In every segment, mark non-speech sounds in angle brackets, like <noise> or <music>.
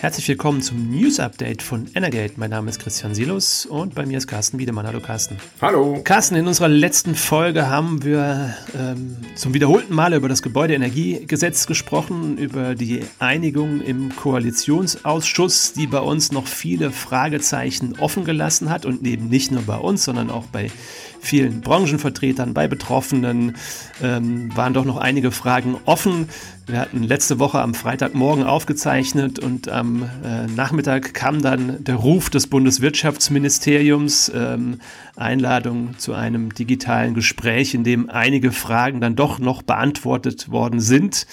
Herzlich willkommen zum News Update von Energate. Mein Name ist Christian Silus und bei mir ist Carsten Wiedemann. Hallo Carsten. Hallo. Carsten, in unserer letzten Folge haben wir ähm, zum wiederholten Male über das Gebäudeenergiegesetz gesprochen, über die Einigung im Koalitionsausschuss, die bei uns noch viele Fragezeichen offen gelassen hat und eben nicht nur bei uns, sondern auch bei vielen Branchenvertretern, bei Betroffenen ähm, waren doch noch einige Fragen offen. Wir hatten letzte Woche am Freitagmorgen aufgezeichnet und am äh, Nachmittag kam dann der Ruf des Bundeswirtschaftsministeriums, ähm, Einladung zu einem digitalen Gespräch, in dem einige Fragen dann doch noch beantwortet worden sind.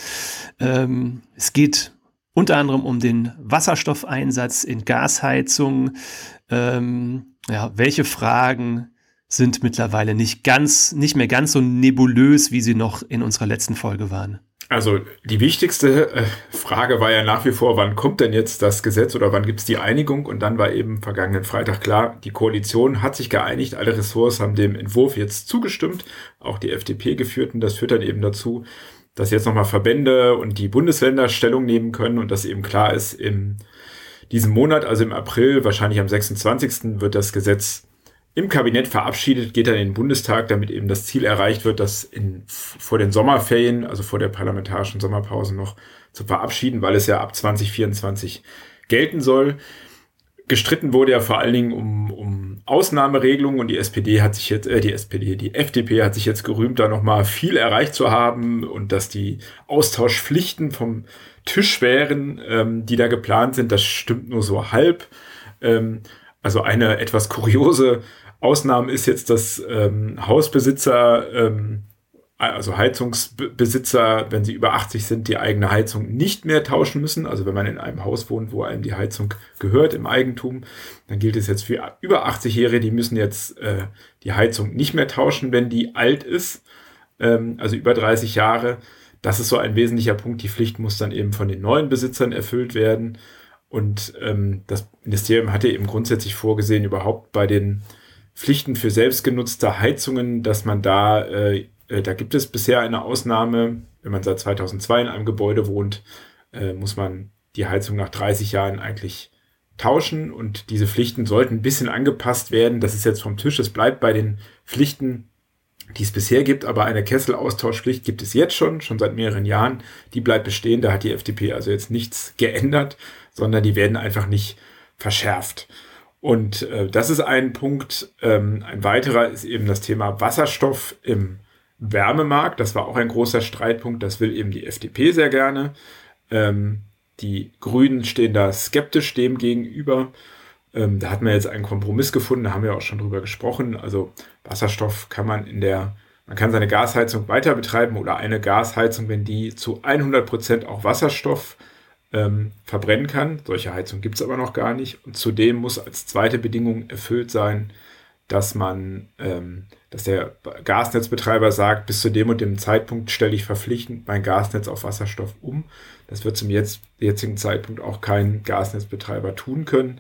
Ähm, es geht unter anderem um den Wasserstoffeinsatz in Gasheizungen. Ähm, ja, welche Fragen sind mittlerweile nicht ganz, nicht mehr ganz so nebulös, wie sie noch in unserer letzten Folge waren. Also die wichtigste äh, Frage war ja nach wie vor, wann kommt denn jetzt das Gesetz oder wann gibt es die Einigung? Und dann war eben vergangenen Freitag klar, die Koalition hat sich geeinigt, alle Ressorts haben dem Entwurf jetzt zugestimmt, auch die FDP geführten. Das führt dann eben dazu, dass jetzt nochmal Verbände und die Bundesländer Stellung nehmen können und dass eben klar ist, im diesem Monat, also im April, wahrscheinlich am 26. wird das Gesetz im Kabinett verabschiedet, geht dann in den Bundestag, damit eben das Ziel erreicht wird, das in, vor den Sommerferien, also vor der parlamentarischen Sommerpause noch zu verabschieden, weil es ja ab 2024 gelten soll. Gestritten wurde ja vor allen Dingen um, um Ausnahmeregelungen und die SPD hat sich jetzt, äh, die SPD, die FDP hat sich jetzt gerühmt, da nochmal viel erreicht zu haben und dass die Austauschpflichten vom Tisch wären, ähm, die da geplant sind. Das stimmt nur so halb. Ähm, also eine etwas kuriose Ausnahme ist jetzt, dass ähm, Hausbesitzer, ähm, also Heizungsbesitzer, wenn sie über 80 sind, die eigene Heizung nicht mehr tauschen müssen. Also wenn man in einem Haus wohnt, wo einem die Heizung gehört im Eigentum, dann gilt es jetzt für über 80-Jährige, die müssen jetzt äh, die Heizung nicht mehr tauschen, wenn die alt ist, ähm, also über 30 Jahre. Das ist so ein wesentlicher Punkt. Die Pflicht muss dann eben von den neuen Besitzern erfüllt werden. Und ähm, das Ministerium hatte eben grundsätzlich vorgesehen, überhaupt bei den Pflichten für selbstgenutzte Heizungen, dass man da, äh, äh, da gibt es bisher eine Ausnahme, wenn man seit 2002 in einem Gebäude wohnt, äh, muss man die Heizung nach 30 Jahren eigentlich tauschen und diese Pflichten sollten ein bisschen angepasst werden. Das ist jetzt vom Tisch. Es bleibt bei den Pflichten, die es bisher gibt, aber eine Kesselaustauschpflicht gibt es jetzt schon, schon seit mehreren Jahren. Die bleibt bestehen. Da hat die FDP also jetzt nichts geändert, sondern die werden einfach nicht verschärft. Und äh, das ist ein Punkt. Ähm, ein weiterer ist eben das Thema Wasserstoff im Wärmemarkt. Das war auch ein großer Streitpunkt. Das will eben die FDP sehr gerne. Ähm, die Grünen stehen da skeptisch dem gegenüber. Ähm, da hat man jetzt einen Kompromiss gefunden, da haben wir auch schon drüber gesprochen. Also Wasserstoff kann man in der, man kann seine Gasheizung weiter betreiben oder eine Gasheizung, wenn die zu 100 Prozent auch Wasserstoff ähm, verbrennen kann. Solche Heizung gibt es aber noch gar nicht. Und zudem muss als zweite Bedingung erfüllt sein, dass man, ähm, dass der Gasnetzbetreiber sagt, bis zu dem und dem Zeitpunkt stelle ich verpflichtend mein Gasnetz auf Wasserstoff um. Das wird zum jetzt, jetzigen Zeitpunkt auch kein Gasnetzbetreiber tun können.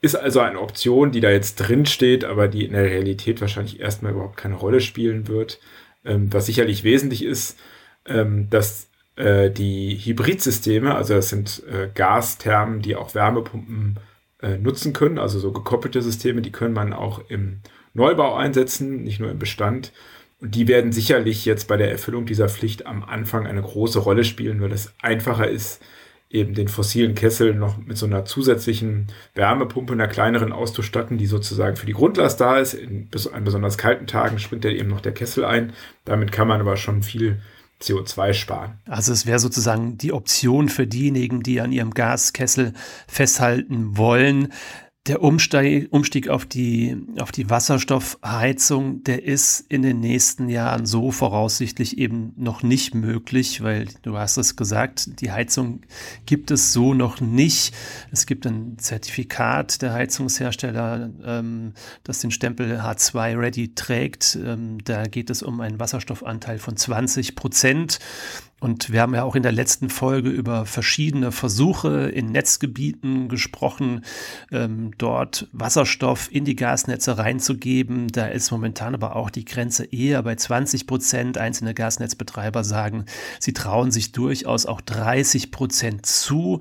Ist also eine Option, die da jetzt drin steht, aber die in der Realität wahrscheinlich erstmal überhaupt keine Rolle spielen wird. Ähm, was sicherlich wesentlich ist, ähm, dass äh, die Hybridsysteme, also das sind äh, Gasthermen, die auch Wärmepumpen äh, nutzen können, also so gekoppelte Systeme, die können man auch im Neubau einsetzen, nicht nur im Bestand. Und die werden sicherlich jetzt bei der Erfüllung dieser Pflicht am Anfang eine große Rolle spielen, weil es einfacher ist, eben den fossilen Kessel noch mit so einer zusätzlichen Wärmepumpe, einer kleineren auszustatten, die sozusagen für die Grundlast da ist. In, an besonders kalten Tagen springt da eben noch der Kessel ein. Damit kann man aber schon viel CO2 sparen. Also es wäre sozusagen die Option für diejenigen, die an ihrem Gaskessel festhalten wollen, der Umstieg, Umstieg auf, die, auf die Wasserstoffheizung, der ist in den nächsten Jahren so voraussichtlich eben noch nicht möglich, weil du hast es gesagt, die Heizung gibt es so noch nicht. Es gibt ein Zertifikat der Heizungshersteller, ähm, das den Stempel H2 Ready trägt. Ähm, da geht es um einen Wasserstoffanteil von 20 Prozent. Und wir haben ja auch in der letzten Folge über verschiedene Versuche in Netzgebieten gesprochen, ähm, dort Wasserstoff in die Gasnetze reinzugeben. Da ist momentan aber auch die Grenze eher bei 20 Prozent. Einzelne Gasnetzbetreiber sagen, sie trauen sich durchaus auch 30 Prozent zu.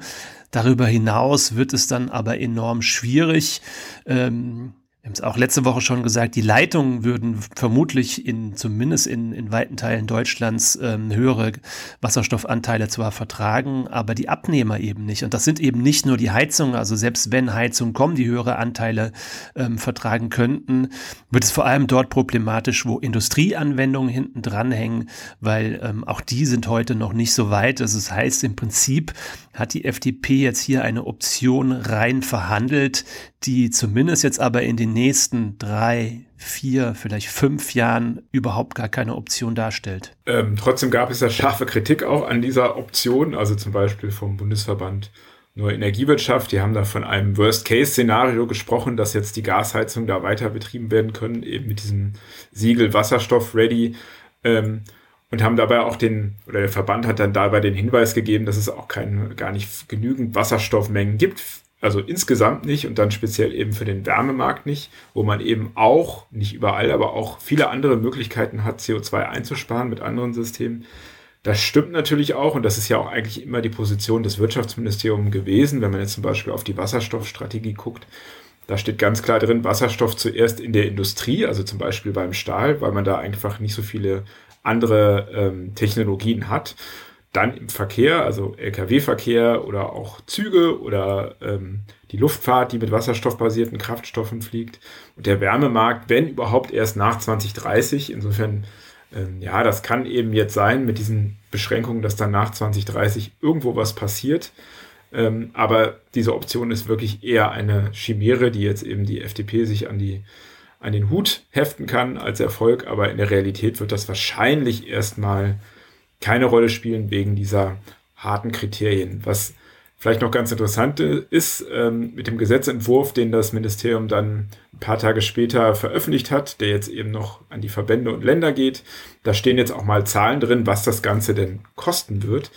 Darüber hinaus wird es dann aber enorm schwierig. Ähm, wir haben es auch letzte Woche schon gesagt, die Leitungen würden vermutlich in, zumindest in, in weiten Teilen Deutschlands ähm, höhere Wasserstoffanteile zwar vertragen, aber die Abnehmer eben nicht. Und das sind eben nicht nur die Heizungen, also selbst wenn Heizungen kommen, die höhere Anteile ähm, vertragen könnten, wird es vor allem dort problematisch, wo Industrieanwendungen hinten dranhängen, weil ähm, auch die sind heute noch nicht so weit. Also das heißt, im Prinzip hat die FDP jetzt hier eine Option rein verhandelt, die zumindest jetzt aber in den nächsten drei, vier, vielleicht fünf Jahren überhaupt gar keine Option darstellt. Ähm, trotzdem gab es ja scharfe Kritik auch an dieser Option, also zum Beispiel vom Bundesverband Neue Energiewirtschaft. Die haben da von einem Worst-Case-Szenario gesprochen, dass jetzt die Gasheizungen da weiter betrieben werden können, eben mit diesem Siegel Wasserstoff-Ready. Ähm, und haben dabei auch den, oder der Verband hat dann dabei den Hinweis gegeben, dass es auch kein, gar nicht genügend Wasserstoffmengen gibt also insgesamt nicht und dann speziell eben für den Wärmemarkt nicht, wo man eben auch, nicht überall, aber auch viele andere Möglichkeiten hat, CO2 einzusparen mit anderen Systemen. Das stimmt natürlich auch und das ist ja auch eigentlich immer die Position des Wirtschaftsministeriums gewesen, wenn man jetzt zum Beispiel auf die Wasserstoffstrategie guckt. Da steht ganz klar drin, Wasserstoff zuerst in der Industrie, also zum Beispiel beim Stahl, weil man da einfach nicht so viele andere ähm, Technologien hat. Dann im Verkehr, also Lkw-Verkehr oder auch Züge oder ähm, die Luftfahrt, die mit wasserstoffbasierten Kraftstoffen fliegt. Und der Wärmemarkt, wenn überhaupt erst nach 2030. Insofern, ähm, ja, das kann eben jetzt sein mit diesen Beschränkungen, dass dann nach 2030 irgendwo was passiert. Ähm, aber diese Option ist wirklich eher eine Chimäre, die jetzt eben die FDP sich an die an den Hut heften kann als Erfolg, aber in der Realität wird das wahrscheinlich erstmal keine Rolle spielen wegen dieser harten Kriterien. Was vielleicht noch ganz interessant ist, ähm, mit dem Gesetzentwurf, den das Ministerium dann ein paar Tage später veröffentlicht hat, der jetzt eben noch an die Verbände und Länder geht, da stehen jetzt auch mal Zahlen drin, was das Ganze denn kosten wird.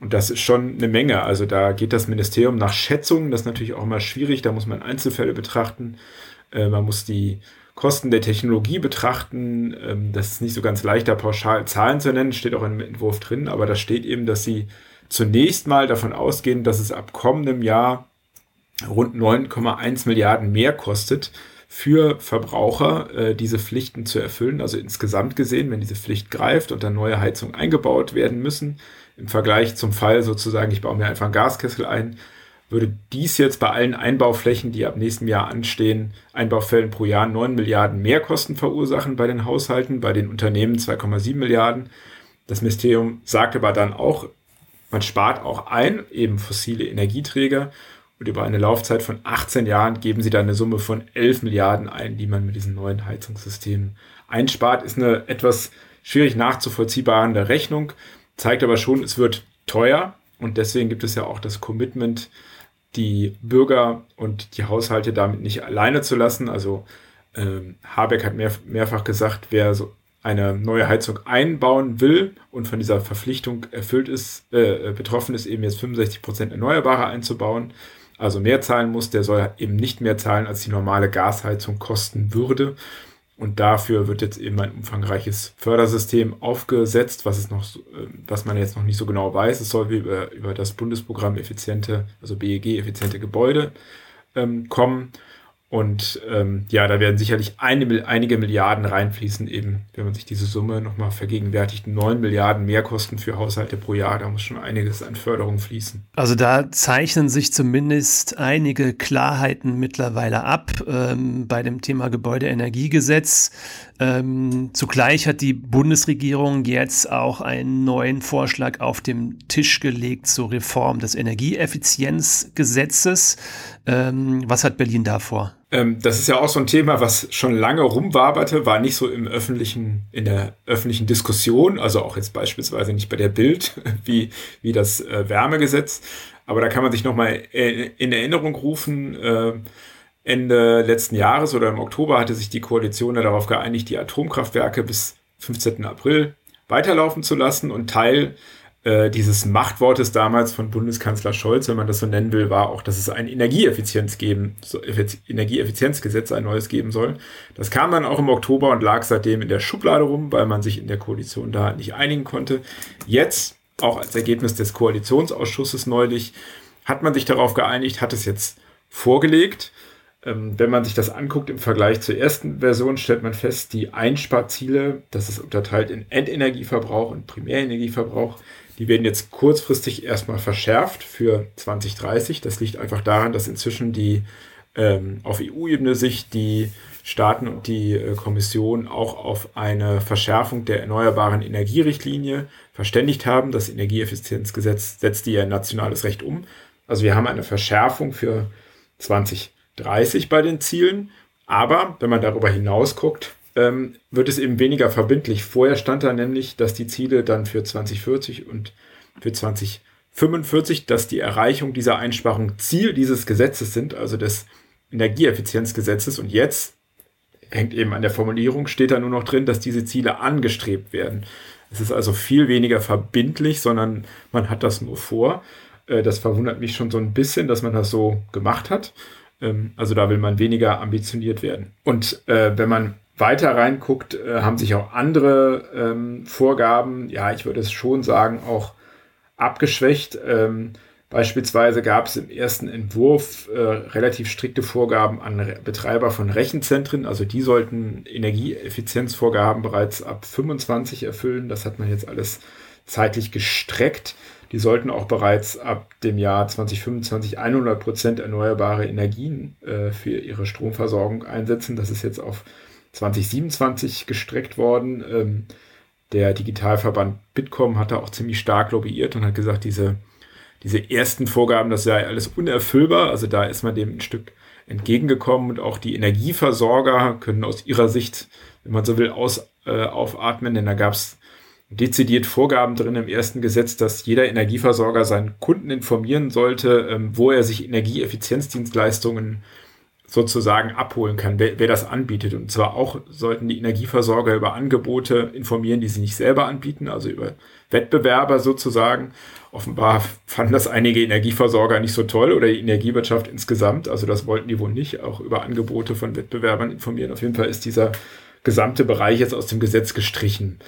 Und das ist schon eine Menge. Also da geht das Ministerium nach Schätzungen. Das ist natürlich auch immer schwierig. Da muss man Einzelfälle betrachten. Äh, man muss die Kosten der Technologie betrachten. Ähm, das ist nicht so ganz leicht, da pauschal Zahlen zu nennen, steht auch im Entwurf drin, aber da steht eben, dass sie zunächst mal davon ausgehen, dass es ab kommendem Jahr rund 9,1 Milliarden mehr kostet für Verbraucher, äh, diese Pflichten zu erfüllen. Also insgesamt gesehen, wenn diese Pflicht greift und dann neue Heizungen eingebaut werden müssen, im Vergleich zum Fall sozusagen, ich baue mir einfach einen Gaskessel ein, würde dies jetzt bei allen Einbauflächen, die ab nächstem Jahr anstehen, Einbaufällen pro Jahr 9 Milliarden Mehrkosten verursachen bei den Haushalten, bei den Unternehmen 2,7 Milliarden. Das Ministerium sagt aber dann auch, man spart auch ein, eben fossile Energieträger. Und über eine Laufzeit von 18 Jahren geben sie dann eine Summe von 11 Milliarden ein, die man mit diesen neuen Heizungssystemen einspart. Ist eine etwas schwierig nachzuvollziehbare Rechnung, zeigt aber schon, es wird teuer. Und deswegen gibt es ja auch das Commitment die Bürger und die Haushalte damit nicht alleine zu lassen. Also ähm, Habeck hat mehr, mehrfach gesagt, wer so eine neue Heizung einbauen will und von dieser Verpflichtung erfüllt ist, äh, betroffen ist, eben jetzt 65 Prozent Erneuerbare einzubauen, also mehr zahlen muss, der soll eben nicht mehr zahlen, als die normale Gasheizung kosten würde. Und dafür wird jetzt eben ein umfangreiches Fördersystem aufgesetzt, was es noch, äh, was man jetzt noch nicht so genau weiß. Es soll über, über das Bundesprogramm effiziente, also BEG effiziente Gebäude ähm, kommen. Und ähm, ja, da werden sicherlich eine, einige Milliarden reinfließen, eben, wenn man sich diese Summe nochmal vergegenwärtigt. Neun Milliarden Mehrkosten für Haushalte pro Jahr, da muss schon einiges an Förderung fließen. Also da zeichnen sich zumindest einige Klarheiten mittlerweile ab ähm, bei dem Thema Gebäudeenergiegesetz. Ähm, zugleich hat die Bundesregierung jetzt auch einen neuen Vorschlag auf dem Tisch gelegt zur Reform des Energieeffizienzgesetzes. Ähm, was hat Berlin da vor? Ähm, das ist ja auch so ein Thema, was schon lange rumwaberte, war nicht so im öffentlichen, in der öffentlichen Diskussion, also auch jetzt beispielsweise nicht bei der Bild, <laughs> wie, wie das äh, Wärmegesetz. Aber da kann man sich nochmal in Erinnerung rufen, äh, Ende letzten Jahres oder im Oktober hatte sich die Koalition darauf geeinigt, die Atomkraftwerke bis 15. April weiterlaufen zu lassen und Teil äh, dieses Machtwortes damals von Bundeskanzler Scholz, wenn man das so nennen will, war auch, dass es ein Energieeffizienz geben, so Energieeffizienzgesetz ein neues geben soll. Das kam dann auch im Oktober und lag seitdem in der Schublade rum, weil man sich in der Koalition da nicht einigen konnte. Jetzt, auch als Ergebnis des Koalitionsausschusses neulich, hat man sich darauf geeinigt, hat es jetzt vorgelegt. Ähm, wenn man sich das anguckt im Vergleich zur ersten Version, stellt man fest, die Einsparziele, das ist unterteilt in Endenergieverbrauch und Primärenergieverbrauch, die werden jetzt kurzfristig erstmal verschärft für 2030. Das liegt einfach daran, dass inzwischen die ähm, auf EU-Ebene sich die Staaten und die äh, Kommission auch auf eine Verschärfung der erneuerbaren Energierichtlinie verständigt haben. Das Energieeffizienzgesetz setzt die ja in nationales Recht um. Also wir haben eine Verschärfung für 2030 bei den Zielen. Aber wenn man darüber hinaus guckt, ähm, wird es eben weniger verbindlich. Vorher stand da nämlich, dass die Ziele dann für 2040 und für 2045, dass die Erreichung dieser Einsparung Ziel dieses Gesetzes sind, also des Energieeffizienzgesetzes. Und jetzt hängt eben an der Formulierung, steht da nur noch drin, dass diese Ziele angestrebt werden. Es ist also viel weniger verbindlich, sondern man hat das nur vor. Äh, das verwundert mich schon so ein bisschen, dass man das so gemacht hat. Ähm, also da will man weniger ambitioniert werden. Und äh, wenn man weiter reinguckt, äh, haben sich auch andere ähm, Vorgaben, ja, ich würde es schon sagen, auch abgeschwächt. Ähm, beispielsweise gab es im ersten Entwurf äh, relativ strikte Vorgaben an Re Betreiber von Rechenzentren. Also die sollten Energieeffizienzvorgaben bereits ab 25 erfüllen. Das hat man jetzt alles zeitlich gestreckt. Die sollten auch bereits ab dem Jahr 2025 100 Prozent erneuerbare Energien äh, für ihre Stromversorgung einsetzen. Das ist jetzt auf 2027 gestreckt worden. Ähm, der Digitalverband Bitkom hat da auch ziemlich stark lobbyiert und hat gesagt, diese, diese ersten Vorgaben, das sei alles unerfüllbar. Also da ist man dem ein Stück entgegengekommen und auch die Energieversorger können aus ihrer Sicht, wenn man so will, aus, äh, aufatmen, denn da gab es dezidiert Vorgaben drin im ersten Gesetz, dass jeder Energieversorger seinen Kunden informieren sollte, ähm, wo er sich Energieeffizienzdienstleistungen sozusagen abholen kann, wer, wer das anbietet. Und zwar auch sollten die Energieversorger über Angebote informieren, die sie nicht selber anbieten, also über Wettbewerber sozusagen. Offenbar fanden das einige Energieversorger nicht so toll oder die Energiewirtschaft insgesamt. Also das wollten die wohl nicht, auch über Angebote von Wettbewerbern informieren. Auf jeden Fall ist dieser gesamte Bereich jetzt aus dem Gesetz gestrichen.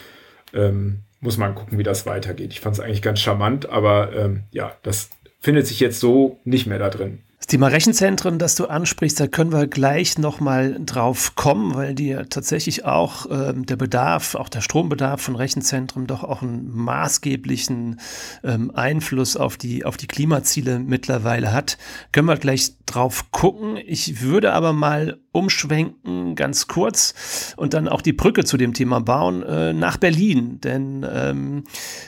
Ähm, muss man gucken, wie das weitergeht. Ich fand es eigentlich ganz charmant, aber ähm, ja, das findet sich jetzt so nicht mehr da drin. Das Thema Rechenzentren, das du ansprichst, da können wir gleich nochmal drauf kommen, weil ja tatsächlich auch ähm, der Bedarf, auch der Strombedarf von Rechenzentren doch auch einen maßgeblichen ähm, Einfluss auf die, auf die Klimaziele mittlerweile hat. Können wir gleich drauf gucken. Ich würde aber mal umschwenken, ganz kurz, und dann auch die Brücke zu dem Thema bauen, äh, nach Berlin. Denn ähm,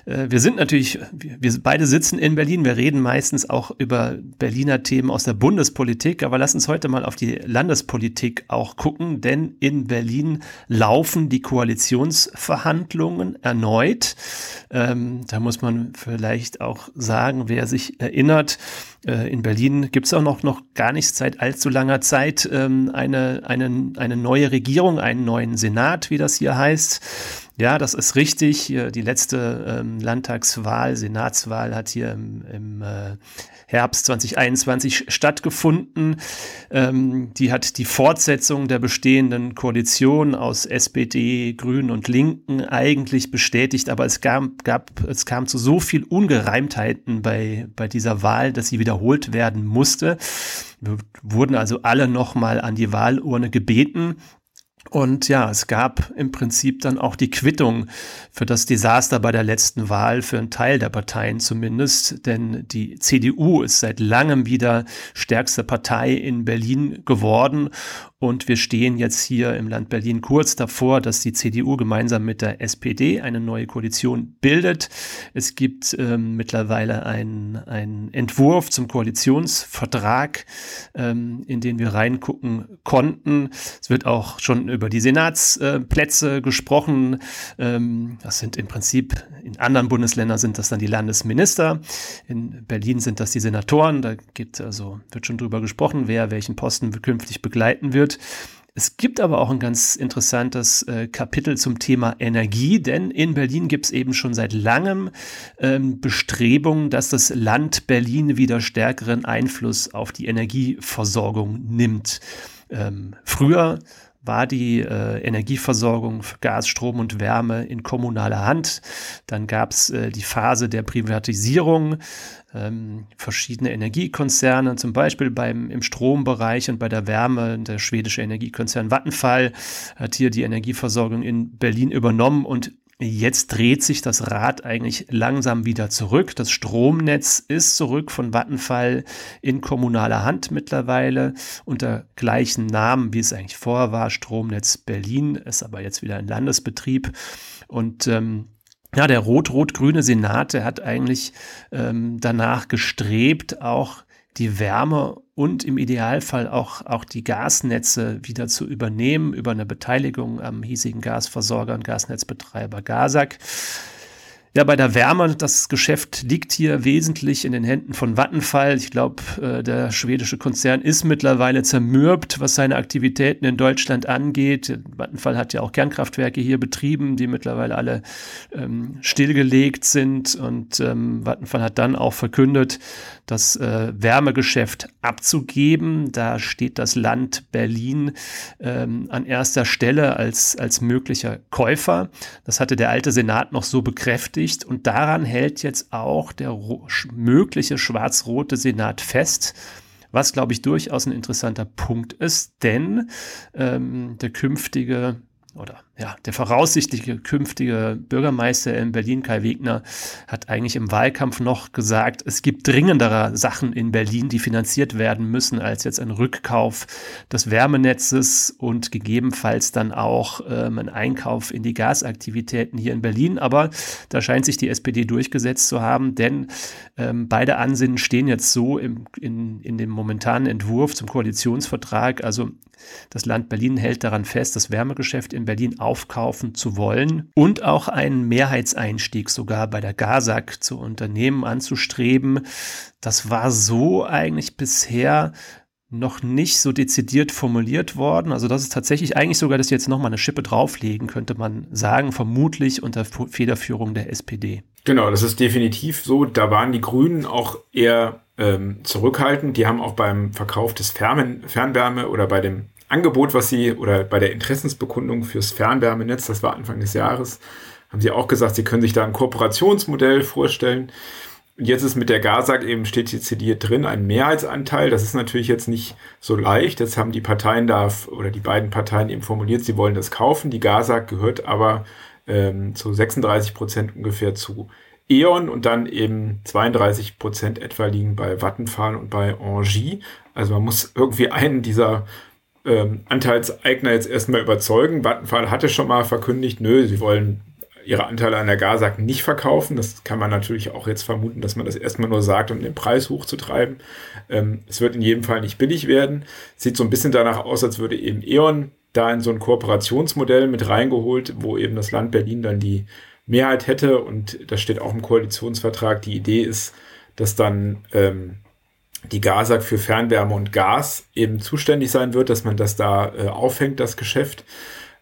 äh, wir sind natürlich, wir beide sitzen in Berlin, wir reden meistens auch über Berliner Themen aus der Bundespolitik, aber lass uns heute mal auf die Landespolitik auch gucken, denn in Berlin laufen die Koalitionsverhandlungen erneut. Ähm, da muss man vielleicht auch sagen, wer sich erinnert, äh, in Berlin gibt es auch noch, noch gar nicht seit allzu langer Zeit ähm, eine, eine, eine neue Regierung, einen neuen Senat, wie das hier heißt. Ja, das ist richtig. Die letzte ähm, Landtagswahl, Senatswahl hat hier im, im äh, Herbst 2021 stattgefunden. Ähm, die hat die Fortsetzung der bestehenden Koalition aus SPD, Grünen und Linken eigentlich bestätigt, aber es, gab, gab, es kam zu so viel Ungereimtheiten bei, bei dieser Wahl, dass sie wiederholt werden musste. Wir wurden also alle nochmal an die Wahlurne gebeten. Und ja, es gab im Prinzip dann auch die Quittung für das Desaster bei der letzten Wahl, für einen Teil der Parteien zumindest, denn die CDU ist seit langem wieder stärkste Partei in Berlin geworden und wir stehen jetzt hier im Land Berlin kurz davor, dass die CDU gemeinsam mit der SPD eine neue Koalition bildet. Es gibt ähm, mittlerweile einen Entwurf zum Koalitionsvertrag, ähm, in den wir reingucken konnten. Es wird auch schon über die Senatsplätze äh, gesprochen. Ähm, das sind im Prinzip, in anderen Bundesländern sind das dann die Landesminister. In Berlin sind das die Senatoren. Da gibt also, wird schon drüber gesprochen, wer welchen Posten künftig begleiten wird Es gibt aber auch ein ganz interessantes äh, Kapitel zum Thema Energie, denn in Berlin gibt es eben schon seit langem ähm, Bestrebungen, dass das Land Berlin wieder stärkeren Einfluss auf die Energieversorgung nimmt. Ähm, früher war die äh, Energieversorgung für Gas, Strom und Wärme in kommunaler Hand. Dann gab es äh, die Phase der Privatisierung. Ähm, verschiedene Energiekonzerne, zum Beispiel beim, im Strombereich und bei der Wärme. Der schwedische Energiekonzern Vattenfall hat hier die Energieversorgung in Berlin übernommen und Jetzt dreht sich das Rad eigentlich langsam wieder zurück. Das Stromnetz ist zurück von Vattenfall in kommunaler Hand mittlerweile unter gleichen Namen, wie es eigentlich vorher war. Stromnetz Berlin ist aber jetzt wieder ein Landesbetrieb. Und ähm, ja, der rot-rot-grüne Senat, der hat eigentlich ähm, danach gestrebt, auch die Wärme und im Idealfall auch, auch die Gasnetze wieder zu übernehmen über eine Beteiligung am hiesigen Gasversorger und Gasnetzbetreiber Gasak. Ja, bei der Wärme, das Geschäft liegt hier wesentlich in den Händen von Vattenfall. Ich glaube, äh, der schwedische Konzern ist mittlerweile zermürbt, was seine Aktivitäten in Deutschland angeht. Vattenfall hat ja auch Kernkraftwerke hier betrieben, die mittlerweile alle ähm, stillgelegt sind. Und ähm, Vattenfall hat dann auch verkündet, das äh, Wärmegeschäft abzugeben. Da steht das Land Berlin ähm, an erster Stelle als, als möglicher Käufer. Das hatte der alte Senat noch so bekräftigt beschäftigt und daran hält jetzt auch der mögliche schwarz-rote Senat fest. Was, glaube ich, durchaus ein interessanter Punkt ist, denn ähm, der künftige oder ja, der voraussichtliche künftige Bürgermeister in Berlin, Kai Wegner, hat eigentlich im Wahlkampf noch gesagt, es gibt dringendere Sachen in Berlin, die finanziert werden müssen, als jetzt ein Rückkauf des Wärmenetzes und gegebenenfalls dann auch ähm, ein Einkauf in die Gasaktivitäten hier in Berlin. Aber da scheint sich die SPD durchgesetzt zu haben, denn ähm, beide Ansinnen stehen jetzt so im, in, in dem momentanen Entwurf zum Koalitionsvertrag. Also das Land Berlin hält daran fest, das Wärmegeschäft in Berlin aufkaufen zu wollen und auch einen Mehrheitseinstieg sogar bei der GASAG zu Unternehmen anzustreben. Das war so eigentlich bisher noch nicht so dezidiert formuliert worden. Also das ist tatsächlich eigentlich sogar, dass jetzt nochmal eine Schippe drauflegen, könnte man sagen, vermutlich unter Federführung der SPD. Genau, das ist definitiv so. Da waren die Grünen auch eher ähm, zurückhaltend. Die haben auch beim Verkauf des Fernwärme oder bei dem Angebot, was sie oder bei der Interessensbekundung fürs Fernwärmenetz, das war Anfang des Jahres, haben sie auch gesagt, sie können sich da ein Kooperationsmodell vorstellen. Und jetzt ist mit der GASAG eben steht hier zitiert drin ein Mehrheitsanteil. Das ist natürlich jetzt nicht so leicht. Jetzt haben die Parteien da oder die beiden Parteien eben formuliert, sie wollen das kaufen. Die GASAG gehört aber ähm, zu 36 Prozent ungefähr zu E.ON und dann eben 32 Prozent etwa liegen bei Vattenfall und bei Engie. Also man muss irgendwie einen dieser ähm, Anteilseigner jetzt erstmal überzeugen. Vattenfall hatte schon mal verkündigt, nö, sie wollen ihre Anteile an der Gasak nicht verkaufen. Das kann man natürlich auch jetzt vermuten, dass man das erstmal nur sagt, um den Preis hochzutreiben. Ähm, es wird in jedem Fall nicht billig werden. Sieht so ein bisschen danach aus, als würde eben E.ON da in so ein Kooperationsmodell mit reingeholt, wo eben das Land Berlin dann die Mehrheit hätte. Und das steht auch im Koalitionsvertrag. Die Idee ist, dass dann ähm, die GASAG für Fernwärme und Gas eben zuständig sein wird, dass man das da äh, aufhängt, das Geschäft.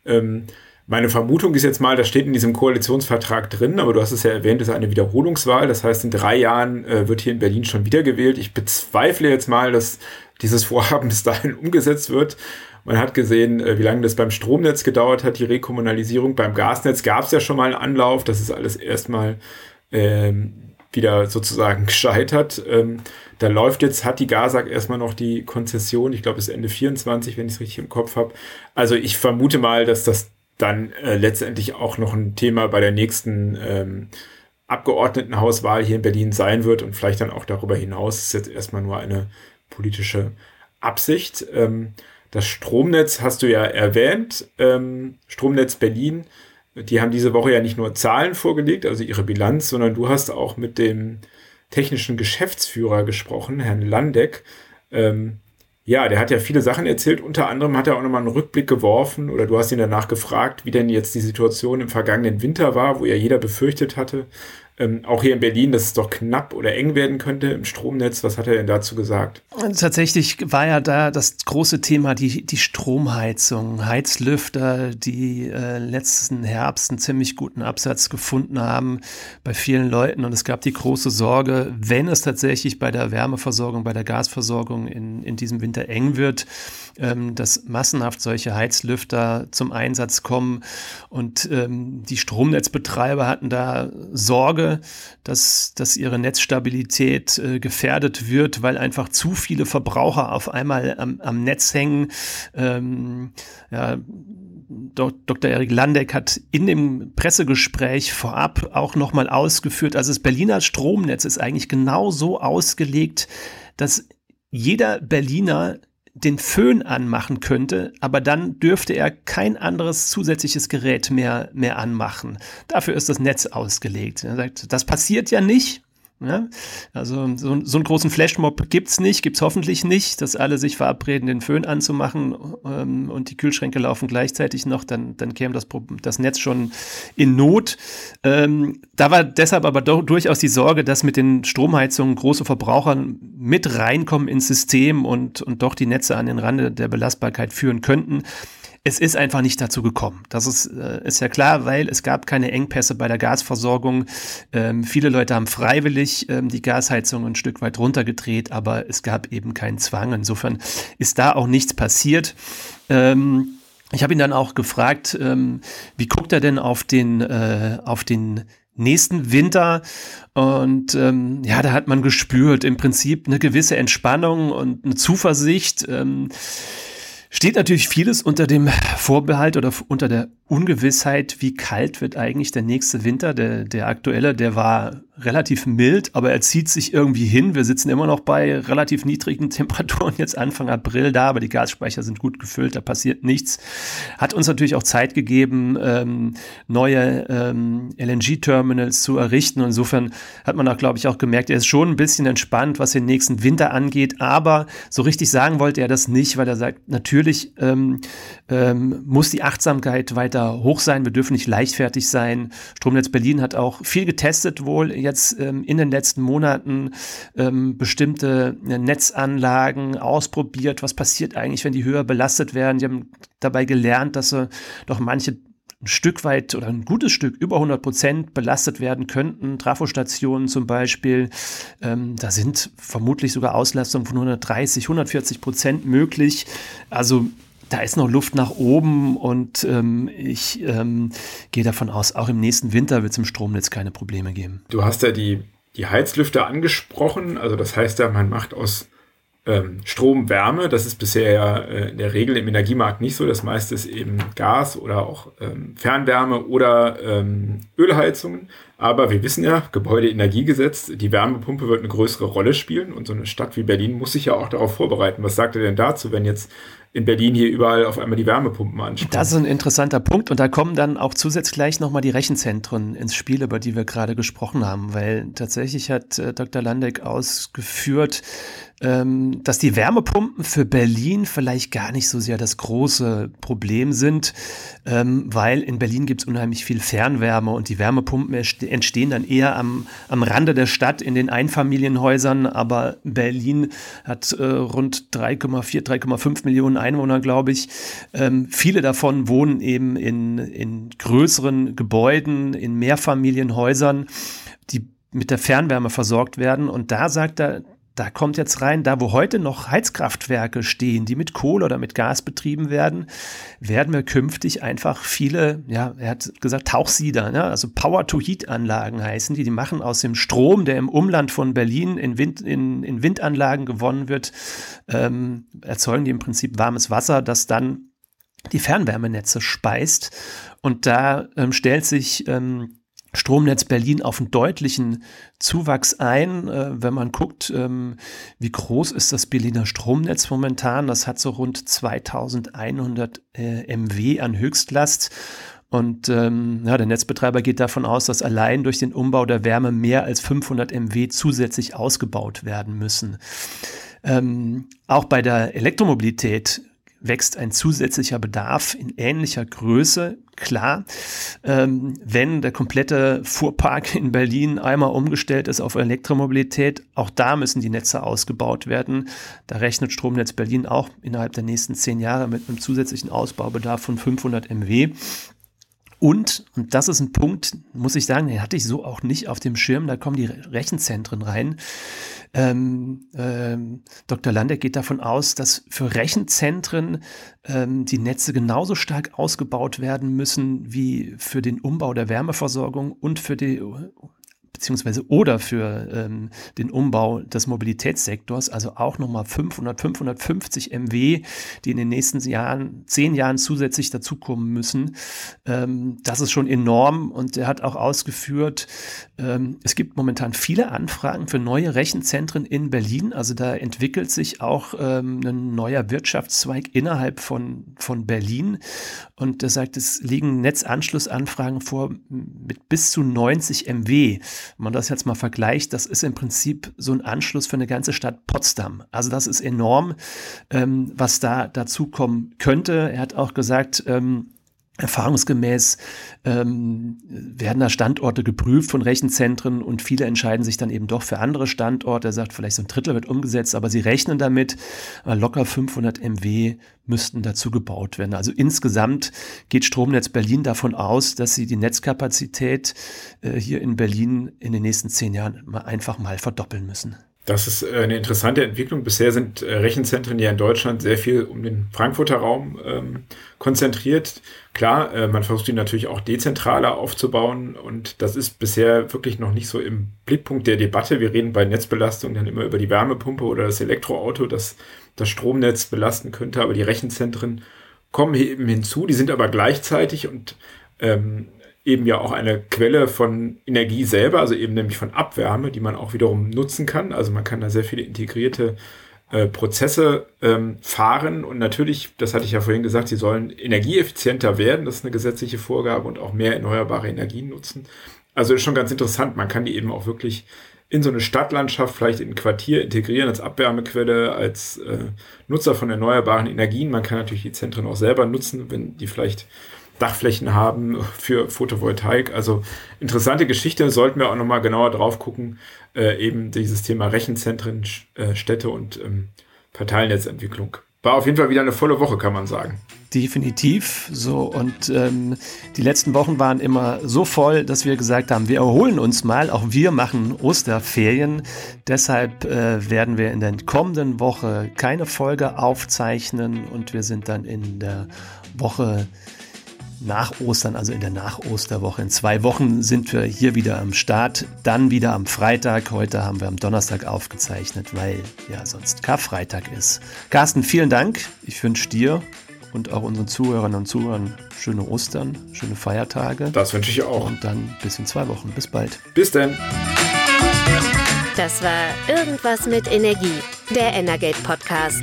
Ähm, meine Vermutung ist jetzt mal, das steht in diesem Koalitionsvertrag drin, aber du hast es ja erwähnt, es ist eine Wiederholungswahl. Das heißt, in drei Jahren äh, wird hier in Berlin schon wiedergewählt. Ich bezweifle jetzt mal, dass dieses Vorhaben bis dahin <laughs> umgesetzt wird. Man hat gesehen, äh, wie lange das beim Stromnetz gedauert hat, die Rekommunalisierung. Beim Gasnetz gab es ja schon mal einen Anlauf. Das ist alles erstmal ähm, wieder sozusagen <laughs> gescheitert. Ähm, da läuft jetzt, hat die GASAG erstmal noch die Konzession, ich glaube bis Ende 24, wenn ich es richtig im Kopf habe. Also ich vermute mal, dass das dann äh, letztendlich auch noch ein Thema bei der nächsten ähm, Abgeordnetenhauswahl hier in Berlin sein wird und vielleicht dann auch darüber hinaus. Das ist jetzt erstmal nur eine politische Absicht. Ähm, das Stromnetz hast du ja erwähnt. Ähm, Stromnetz Berlin die haben diese Woche ja nicht nur Zahlen vorgelegt, also ihre Bilanz, sondern du hast auch mit dem technischen Geschäftsführer gesprochen, Herrn Landeck. Ähm, ja, der hat ja viele Sachen erzählt. Unter anderem hat er auch nochmal einen Rückblick geworfen oder du hast ihn danach gefragt, wie denn jetzt die Situation im vergangenen Winter war, wo ja jeder befürchtet hatte, ähm, auch hier in Berlin, dass es doch knapp oder eng werden könnte im Stromnetz. Was hat er denn dazu gesagt? Tatsächlich war ja da das große Thema die, die Stromheizung, Heizlüfter, die äh, letzten Herbst einen ziemlich guten Absatz gefunden haben bei vielen Leuten. Und es gab die große Sorge, wenn es tatsächlich bei der Wärmeversorgung, bei der Gasversorgung in, in diesem Winter eng wird, ähm, dass massenhaft solche Heizlüfter zum Einsatz kommen. Und ähm, die Stromnetzbetreiber hatten da Sorge, dass, dass ihre Netzstabilität äh, gefährdet wird, weil einfach zu viele Verbraucher auf einmal am, am Netz hängen. Ähm, ja, Dr. Erik Landeck hat in dem Pressegespräch vorab auch nochmal ausgeführt, also das Berliner Stromnetz ist eigentlich genau so ausgelegt, dass jeder Berliner den Föhn anmachen könnte, aber dann dürfte er kein anderes zusätzliches Gerät mehr, mehr anmachen. Dafür ist das Netz ausgelegt. Er sagt, das passiert ja nicht. Ja? Also so, so einen großen Flashmob gibt es nicht, gibt es hoffentlich nicht, dass alle sich verabreden, den Föhn anzumachen ähm, und die Kühlschränke laufen gleichzeitig noch, dann, dann käme das, das Netz schon in Not. Ähm, da war deshalb aber doch durchaus die Sorge, dass mit den Stromheizungen große Verbraucher mit reinkommen ins System und, und doch die Netze an den Rande der Belastbarkeit führen könnten. Es ist einfach nicht dazu gekommen. Das ist, äh, ist ja klar, weil es gab keine Engpässe bei der Gasversorgung. Ähm, viele Leute haben freiwillig ähm, die Gasheizung ein Stück weit runtergedreht, aber es gab eben keinen Zwang. Insofern ist da auch nichts passiert. Ähm, ich habe ihn dann auch gefragt, ähm, wie guckt er denn auf den, äh, auf den nächsten Winter. Und ähm, ja, da hat man gespürt, im Prinzip eine gewisse Entspannung und eine Zuversicht. Ähm, steht natürlich vieles unter dem Vorbehalt oder unter der Ungewissheit, wie kalt wird eigentlich der nächste Winter. Der, der aktuelle, der war relativ mild, aber er zieht sich irgendwie hin. Wir sitzen immer noch bei relativ niedrigen <laughs> Temperaturen jetzt Anfang April da, aber die Gasspeicher sind gut gefüllt, da passiert nichts. Hat uns natürlich auch Zeit gegeben, ähm, neue ähm, LNG-Terminals zu errichten. insofern hat man auch, glaube ich, auch gemerkt, er ist schon ein bisschen entspannt, was den nächsten Winter angeht, aber so richtig sagen wollte er das nicht, weil er sagt, natürlich ähm, ähm muss die Achtsamkeit weiter hoch sein, wir dürfen nicht leichtfertig sein. Stromnetz Berlin hat auch viel getestet wohl jetzt ähm, in den letzten Monaten ähm, bestimmte äh, Netzanlagen ausprobiert. Was passiert eigentlich, wenn die höher belastet werden? Die haben dabei gelernt, dass sie doch manche ein Stück weit oder ein gutes Stück über 100 Prozent belastet werden könnten. Trafostationen zum Beispiel, ähm, da sind vermutlich sogar Auslastungen von 130, 140 Prozent möglich. Also da ist noch Luft nach oben und ähm, ich ähm, gehe davon aus, auch im nächsten Winter wird es im Stromnetz keine Probleme geben. Du hast ja die, die Heizlüfter angesprochen, also das heißt ja, man macht aus ähm, Strom Wärme, das ist bisher ja äh, in der Regel im Energiemarkt nicht so, das meiste ist eben Gas oder auch ähm, Fernwärme oder ähm, Ölheizungen. Aber wir wissen ja, Gebäudeenergiegesetz, die Wärmepumpe wird eine größere Rolle spielen und so eine Stadt wie Berlin muss sich ja auch darauf vorbereiten. Was sagt er denn dazu, wenn jetzt in Berlin hier überall auf einmal die Wärmepumpen ansprechen. Das ist ein interessanter Punkt und da kommen dann auch zusätzlich gleich nochmal die Rechenzentren ins Spiel, über die wir gerade gesprochen haben, weil tatsächlich hat äh, Dr. Landeck ausgeführt, ähm, dass die Wärmepumpen für Berlin vielleicht gar nicht so sehr das große Problem sind, ähm, weil in Berlin gibt es unheimlich viel Fernwärme und die Wärmepumpen entstehen dann eher am, am Rande der Stadt in den Einfamilienhäusern, aber Berlin hat äh, rund 3,4, 3,5 Millionen Einwohner, glaube ich. Ähm, viele davon wohnen eben in, in größeren Gebäuden, in Mehrfamilienhäusern, die mit der Fernwärme versorgt werden. Und da sagt er, da kommt jetzt rein, da wo heute noch Heizkraftwerke stehen, die mit Kohle oder mit Gas betrieben werden, werden wir künftig einfach viele, ja, er hat gesagt Tauchsieder, ne? also Power-to-Heat-Anlagen heißen die, die machen aus dem Strom, der im Umland von Berlin in, Wind, in, in Windanlagen gewonnen wird, ähm, erzeugen die im Prinzip warmes Wasser, das dann die Fernwärmenetze speist. Und da ähm, stellt sich ähm, Stromnetz Berlin auf einen deutlichen Zuwachs ein. Äh, wenn man guckt, ähm, wie groß ist das Berliner Stromnetz momentan, das hat so rund 2100 äh, MW an Höchstlast. Und ähm, ja, der Netzbetreiber geht davon aus, dass allein durch den Umbau der Wärme mehr als 500 MW zusätzlich ausgebaut werden müssen. Ähm, auch bei der Elektromobilität wächst ein zusätzlicher Bedarf in ähnlicher Größe. Klar, ähm, wenn der komplette Fuhrpark in Berlin einmal umgestellt ist auf Elektromobilität, auch da müssen die Netze ausgebaut werden. Da rechnet Stromnetz Berlin auch innerhalb der nächsten zehn Jahre mit einem zusätzlichen Ausbaubedarf von 500 MW. Und, und das ist ein Punkt, muss ich sagen, den hatte ich so auch nicht auf dem Schirm, da kommen die Rechenzentren rein. Ähm, ähm, Dr. Landeck geht davon aus, dass für Rechenzentren ähm, die Netze genauso stark ausgebaut werden müssen wie für den Umbau der Wärmeversorgung und für die beziehungsweise oder für ähm, den Umbau des Mobilitätssektors, also auch nochmal 500, 550 MW, die in den nächsten Jahren, zehn Jahren zusätzlich dazukommen müssen. Ähm, das ist schon enorm und er hat auch ausgeführt, ähm, es gibt momentan viele Anfragen für neue Rechenzentren in Berlin. Also da entwickelt sich auch ähm, ein neuer Wirtschaftszweig innerhalb von, von Berlin. Und er sagt, es liegen Netzanschlussanfragen vor mit bis zu 90 MW. Wenn man das jetzt mal vergleicht, das ist im Prinzip so ein Anschluss für eine ganze Stadt Potsdam. Also das ist enorm, ähm, was da dazukommen könnte. Er hat auch gesagt, ähm, Erfahrungsgemäß ähm, werden da Standorte geprüft von Rechenzentren und viele entscheiden sich dann eben doch für andere Standorte. Er sagt, vielleicht so ein Drittel wird umgesetzt, aber sie rechnen damit, äh, locker 500 MW müssten dazu gebaut werden. Also insgesamt geht Stromnetz Berlin davon aus, dass sie die Netzkapazität äh, hier in Berlin in den nächsten zehn Jahren mal einfach mal verdoppeln müssen. Das ist äh, eine interessante Entwicklung. Bisher sind äh, Rechenzentren ja in Deutschland sehr viel um den Frankfurter Raum ähm, konzentriert. Klar, äh, man versucht die natürlich auch dezentraler aufzubauen und das ist bisher wirklich noch nicht so im Blickpunkt der Debatte. Wir reden bei Netzbelastung dann immer über die Wärmepumpe oder das Elektroauto, das das Stromnetz belasten könnte, aber die Rechenzentren kommen eben hinzu. Die sind aber gleichzeitig und ähm, eben ja auch eine Quelle von Energie selber, also eben nämlich von Abwärme, die man auch wiederum nutzen kann. Also man kann da sehr viele integrierte äh, Prozesse ähm, fahren und natürlich, das hatte ich ja vorhin gesagt, sie sollen energieeffizienter werden, das ist eine gesetzliche Vorgabe und auch mehr erneuerbare Energien nutzen. Also ist schon ganz interessant, man kann die eben auch wirklich in so eine Stadtlandschaft, vielleicht in ein Quartier integrieren als Abwärmequelle, als äh, Nutzer von erneuerbaren Energien. Man kann natürlich die Zentren auch selber nutzen, wenn die vielleicht Dachflächen haben für Photovoltaik. Also interessante Geschichte, sollten wir auch nochmal genauer drauf gucken, äh, eben dieses Thema Rechenzentren, äh, Städte und ähm, Verteilnetzentwicklung. War auf jeden Fall wieder eine volle Woche, kann man sagen. Definitiv. So, und ähm, die letzten Wochen waren immer so voll, dass wir gesagt haben, wir erholen uns mal. Auch wir machen Osterferien. Deshalb äh, werden wir in der kommenden Woche keine Folge aufzeichnen und wir sind dann in der Woche nach Ostern, also in der Nach-Osterwoche. In zwei Wochen sind wir hier wieder am Start, dann wieder am Freitag. Heute haben wir am Donnerstag aufgezeichnet, weil ja sonst Karfreitag ist. Carsten, vielen Dank. Ich wünsche dir und auch unseren Zuhörern und Zuhörern schöne Ostern, schöne Feiertage. Das wünsche ich auch. Und dann bis in zwei Wochen. Bis bald. Bis denn. Das war Irgendwas mit Energie, der Energate Podcast.